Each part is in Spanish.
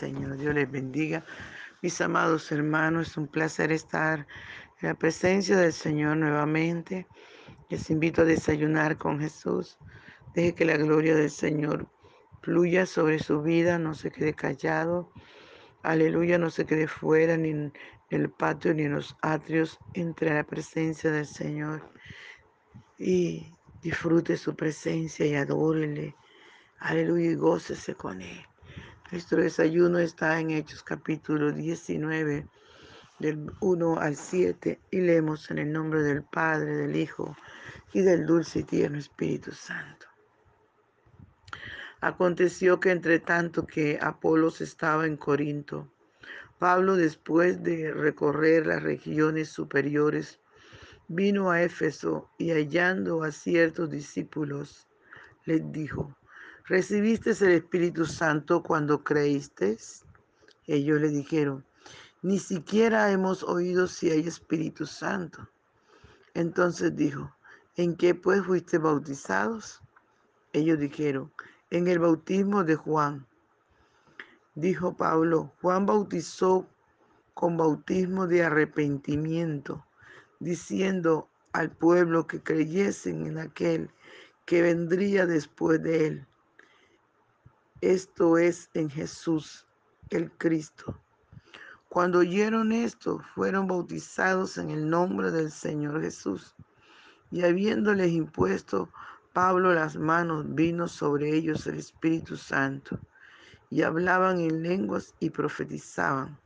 Señor. Dios les bendiga. Mis amados hermanos, es un placer estar en la presencia del Señor nuevamente. Les invito a desayunar con Jesús. Deje que la gloria del Señor fluya sobre su vida, no se quede callado. Aleluya, no se quede fuera ni en el patio ni en los atrios. Entre a la presencia del Señor y disfrute su presencia y adórele. Aleluya y gócese con él. Nuestro desayuno está en Hechos capítulo 19, del 1 al 7, y leemos en el nombre del Padre, del Hijo y del dulce y tierno Espíritu Santo. Aconteció que entre tanto que Apolos estaba en Corinto, Pablo, después de recorrer las regiones superiores, vino a Éfeso y hallando a ciertos discípulos, les dijo, ¿recibiste el Espíritu Santo cuando creíste? Ellos le dijeron, ni siquiera hemos oído si hay Espíritu Santo. Entonces dijo, ¿en qué pues fuiste bautizados? Ellos dijeron, en el bautismo de Juan. Dijo Pablo, Juan bautizó con bautismo de arrepentimiento, diciendo al pueblo que creyesen en aquel que vendría después de él, esto es en Jesús, el Cristo. Cuando oyeron esto, fueron bautizados en el nombre del Señor Jesús. Y habiéndoles impuesto Pablo las manos, vino sobre ellos el Espíritu Santo. Y hablaban en lenguas y profetizaban.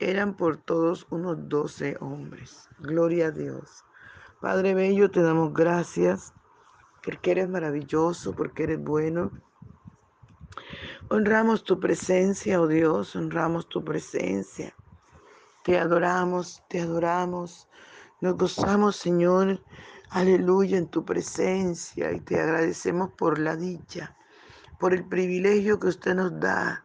Eran por todos unos doce hombres. Gloria a Dios. Padre Bello, te damos gracias porque eres maravilloso, porque eres bueno Honramos tu presencia, oh Dios, honramos tu presencia. Te adoramos, te adoramos. Nos gozamos, Señor, aleluya, en tu presencia y te agradecemos por la dicha, por el privilegio que usted nos da.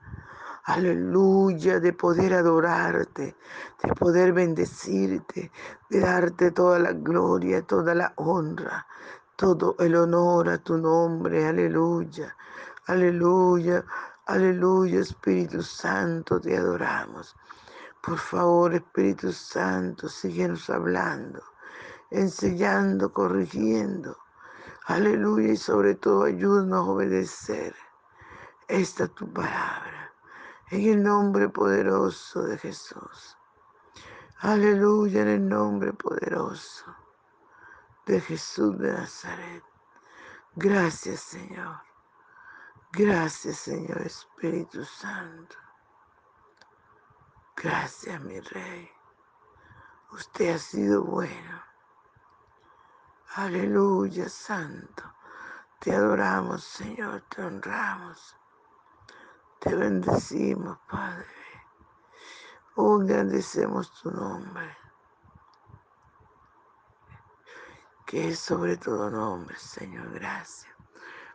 Aleluya, de poder adorarte, de poder bendecirte, de darte toda la gloria, toda la honra, todo el honor a tu nombre. Aleluya, aleluya. Aleluya, Espíritu Santo, te adoramos. Por favor, Espíritu Santo, síguenos hablando, enseñando, corrigiendo. Aleluya y sobre todo ayúdanos a obedecer esta tu palabra. En el nombre poderoso de Jesús. Aleluya en el nombre poderoso de Jesús de Nazaret. Gracias Señor. Gracias, Señor Espíritu Santo. Gracias, mi Rey. Usted ha sido bueno. Aleluya, Santo. Te adoramos, Señor, te honramos. Te bendecimos, Padre. Oh, engrandecemos tu nombre. Que es sobre todo nombre, Señor. Gracias.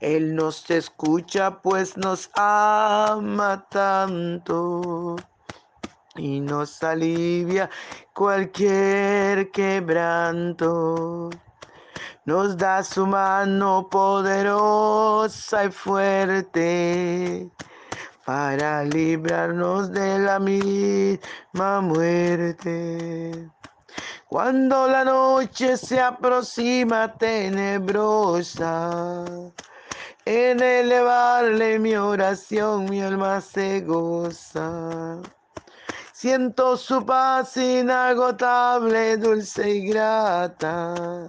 Él nos escucha pues nos ama tanto y nos alivia cualquier quebranto. Nos da su mano poderosa y fuerte para librarnos de la misma muerte. Cuando la noche se aproxima tenebrosa, en elevarle mi oración mi alma se goza. Siento su paz inagotable, dulce y grata,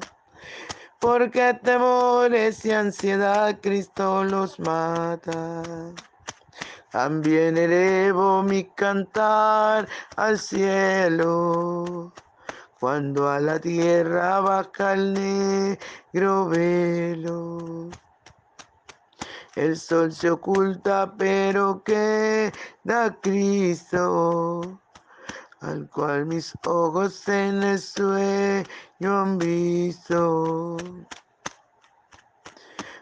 porque temores y ansiedad Cristo los mata. También elevo mi cantar al cielo, cuando a la tierra baja el negro velo. El sol se oculta, pero queda Cristo, al cual mis ojos en el sueño han visto.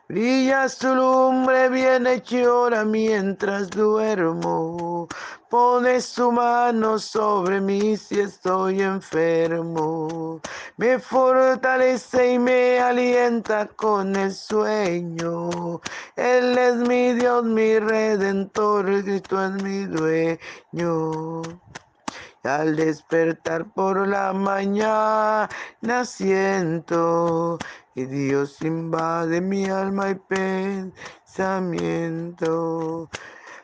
Brilla su lumbre bien hechora mientras duermo. Pone su mano sobre mí si estoy enfermo. Me fortalece y me alienta con el sueño. Él es mi Dios, mi redentor, Cristo es mi dueño. Al despertar por la mañana siento que Dios invade mi alma y pensamiento.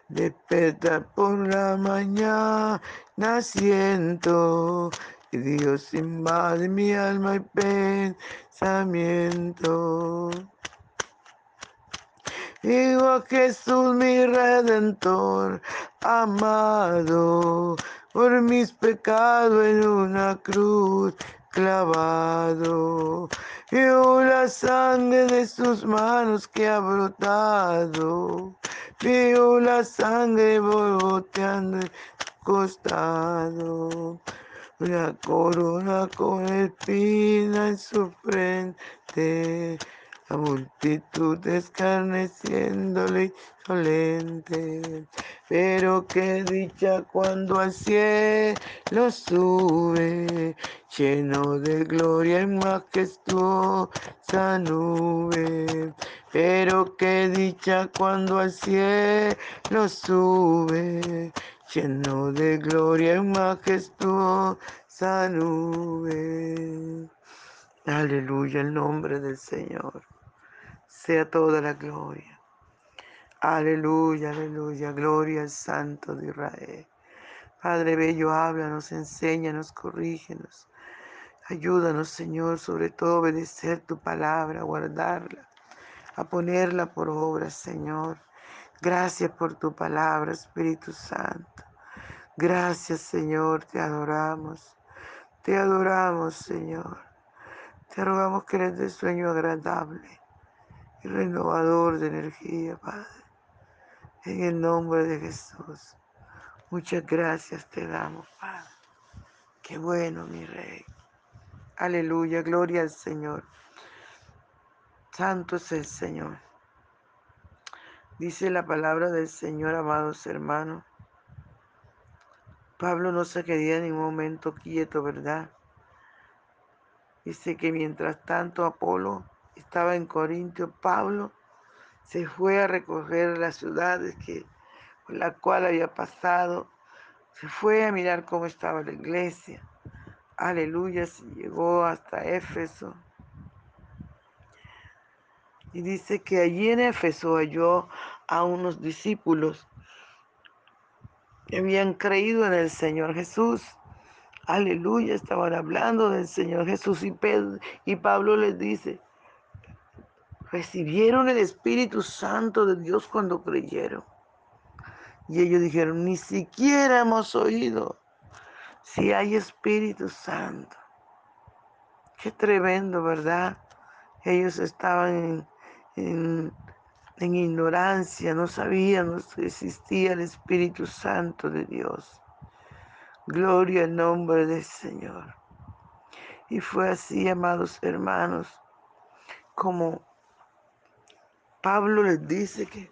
Despertar por la mañana siento que Dios invade mi alma y pensamiento. Digo Jesús mi redentor, amado, por mis pecados en una cruz clavado. Vio la sangre de sus manos que ha brotado. Vio la sangre boteando el costado. Una corona con espina en su frente. La multitud escarneciéndole insolente. Pero qué dicha cuando al cielo sube, lleno de gloria y majestuosa nube. Pero qué dicha cuando al cielo sube, lleno de gloria y majestuosa nube. Aleluya, el nombre del Señor. Sea toda la gloria. Aleluya, aleluya, gloria al Santo de Israel. Padre Bello, háblanos, enséñanos, corrígenos. Ayúdanos, Señor, sobre todo a obedecer tu palabra, a guardarla, a ponerla por obra, Señor. Gracias por tu palabra, Espíritu Santo. Gracias, Señor, te adoramos. Te adoramos, Señor. Te rogamos que les dé sueño agradable renovador de energía, Padre. En el nombre de Jesús. Muchas gracias te damos, Padre. Qué bueno, mi Rey. Aleluya, gloria al Señor. Santo es el Señor. Dice la palabra del Señor, amados hermanos. Pablo no se quedía en ningún momento quieto, ¿verdad? Dice que mientras tanto Apolo estaba en Corintio, Pablo se fue a recorrer las ciudades que, por la cual había pasado, se fue a mirar cómo estaba la iglesia. Aleluya, se llegó hasta Éfeso. Y dice que allí en Éfeso halló a unos discípulos que habían creído en el Señor Jesús. Aleluya, estaban hablando del Señor Jesús y, Pedro, y Pablo les dice, recibieron el Espíritu Santo de Dios cuando creyeron. Y ellos dijeron, ni siquiera hemos oído si hay Espíritu Santo. Qué tremendo, ¿verdad? Ellos estaban en, ignorancia, no sabían que existía el Espíritu Santo de Dios. Gloria al nombre del Señor. Y fue así, amados hermanos, como Pablo les dice que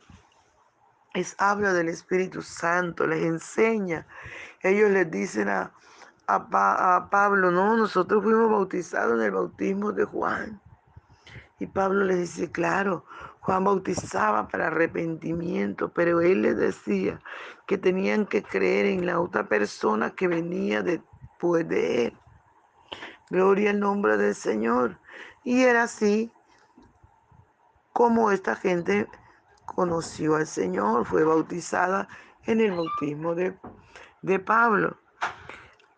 es habla del Espíritu Santo, les enseña. Ellos les dicen a, a, Pablo, no, nosotros fuimos bautizados en el bautismo de Juan. Y Pablo les dice, claro, Juan bautizaba para arrepentimiento, pero él les decía que tenían que creer en la otra persona que venía después de él. Gloria al nombre del Señor. Y era así como esta gente conoció al Señor, fue bautizada en el bautismo de, de Pablo.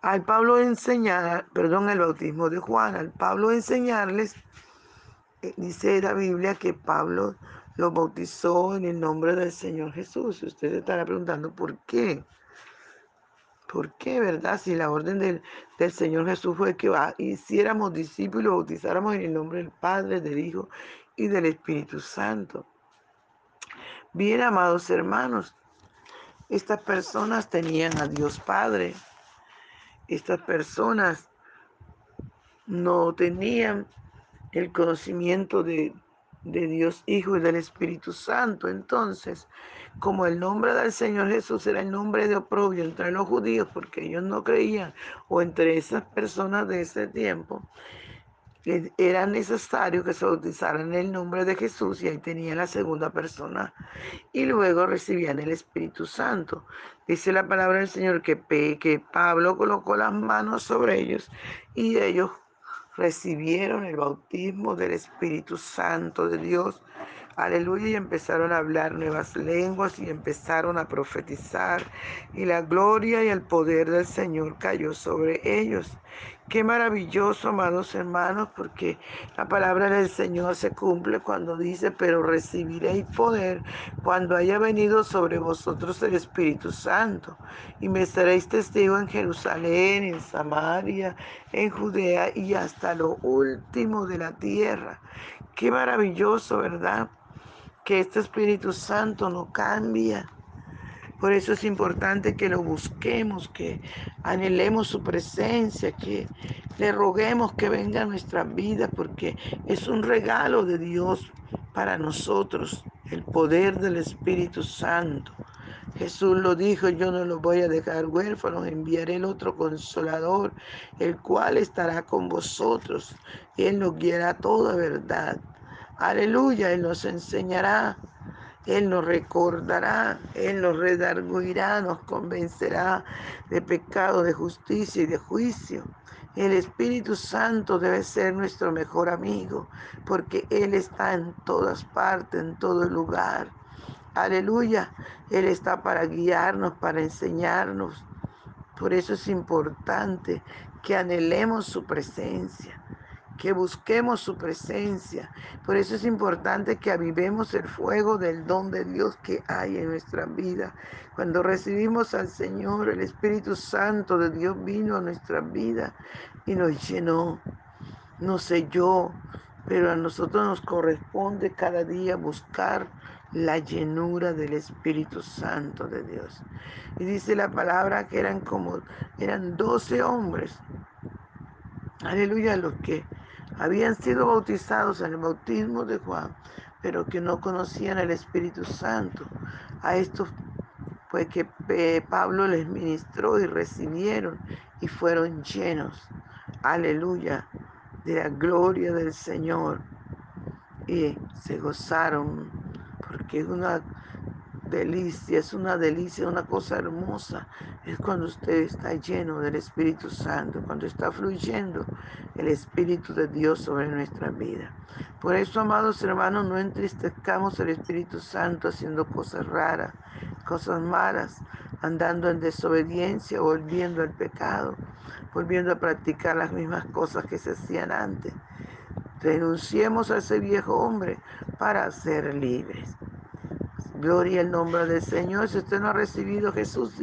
Al Pablo enseñar, perdón, el bautismo de Juan, al Pablo enseñarles, eh, dice la Biblia que Pablo lo bautizó en el nombre del Señor Jesús. Ustedes estarán preguntando por qué. ¿Por qué, verdad? Si la orden del, del Señor Jesús fue que hiciéramos discípulos, bautizáramos en el nombre del Padre, del Hijo y del Espíritu Santo. Bien, amados hermanos, estas personas tenían a Dios Padre. Estas personas no tenían el conocimiento de, de Dios Hijo y del Espíritu Santo. Entonces, como el nombre del Señor Jesús era el nombre de oprobio entre los judíos, porque ellos no creían, o entre esas personas de ese tiempo, era necesario que se bautizaran en el nombre de Jesús y ahí tenían la segunda persona y luego recibían el Espíritu Santo. Dice la palabra del Señor que, que Pablo colocó las manos sobre ellos y ellos recibieron el bautismo del Espíritu Santo de Dios. Aleluya, y empezaron a hablar nuevas lenguas y empezaron a profetizar. Y la gloria y el poder del Señor cayó sobre ellos. Qué maravilloso, amados hermanos, porque la palabra del Señor se cumple cuando dice, pero recibiréis poder cuando haya venido sobre vosotros el Espíritu Santo. Y me seréis testigo en Jerusalén, en Samaria, en Judea y hasta lo último de la tierra. Qué maravilloso, ¿verdad? Que este Espíritu Santo no cambia por eso es importante que lo busquemos, que anhelemos su presencia, que le roguemos que venga a nuestra vida, porque es un regalo de Dios para nosotros, el poder del Espíritu Santo. Jesús lo dijo, yo no los voy a dejar huérfanos, enviaré el otro consolador, el cual estará con vosotros. Él nos guiará toda verdad. Aleluya, Él nos enseñará él nos recordará, Él nos redarguirá, nos convencerá de pecado, de justicia y de juicio. El Espíritu Santo debe ser nuestro mejor amigo, porque Él está en todas partes, en todo lugar. Aleluya, Él está para guiarnos, para enseñarnos. Por eso es importante que anhelemos su presencia que busquemos su presencia. Por eso es importante que avivemos el fuego del don de Dios que hay en nuestra vida. Cuando recibimos al Señor, el Espíritu Santo de Dios vino a nuestra vida y nos llenó, nos selló, pero a nosotros nos corresponde cada día buscar la llenura del Espíritu Santo de Dios. Y dice la palabra que eran como, eran doce hombres. Aleluya, los que habían sido bautizados en el bautismo de Juan, pero que no conocían el Espíritu Santo. A estos fue que eh, Pablo les ministró y recibieron y fueron llenos, aleluya, de la gloria del Señor. Y se gozaron, porque es una delicia, es una delicia, una cosa hermosa. Es cuando usted está lleno del Espíritu Santo, cuando está fluyendo el Espíritu de Dios sobre nuestra vida. Por eso, amados hermanos, no entristezcamos el Espíritu Santo haciendo cosas raras, cosas malas, andando en desobediencia, volviendo al pecado, volviendo a practicar las mismas cosas que se hacían antes. Renunciemos a ese viejo hombre para ser libres. Gloria al nombre del Señor. Si usted no ha recibido Jesús,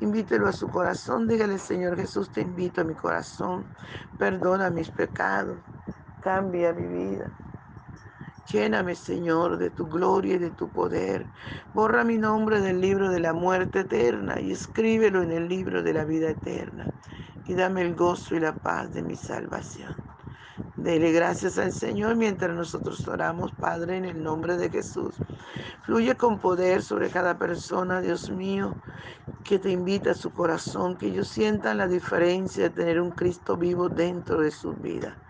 invítelo a su corazón. Dígale, Señor Jesús, te invito a mi corazón. Perdona mis pecados. Cambia mi vida. Lléname, Señor, de tu gloria y de tu poder. Borra mi nombre del libro de la muerte eterna y escríbelo en el libro de la vida eterna. Y dame el gozo y la paz de mi salvación. Dele gracias al Señor mientras nosotros oramos, Padre, en el nombre de Jesús. Fluye con poder sobre cada persona, Dios mío, que te invita a su corazón, que ellos sientan la diferencia de tener un Cristo vivo dentro de su vida.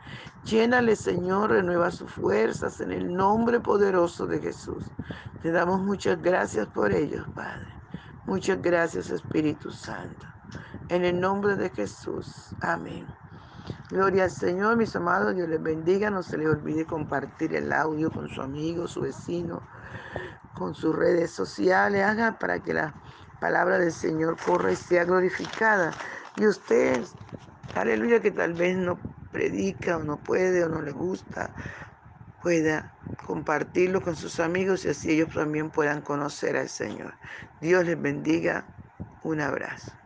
Llénale, Señor, renueva sus fuerzas en el nombre poderoso de Jesús. Te damos muchas gracias por ellos, Padre. Muchas gracias, Espíritu Santo. En el nombre de Jesús. Amén. Gloria al Señor, mis amados, Dios les bendiga. No se les olvide compartir el audio con su amigo, su vecino, con sus redes sociales. Haga para que la palabra del Señor corra y sea glorificada. Y usted, aleluya, que tal vez no predica o no puede o no le gusta, pueda compartirlo con sus amigos y así ellos también puedan conocer al Señor. Dios les bendiga. Un abrazo.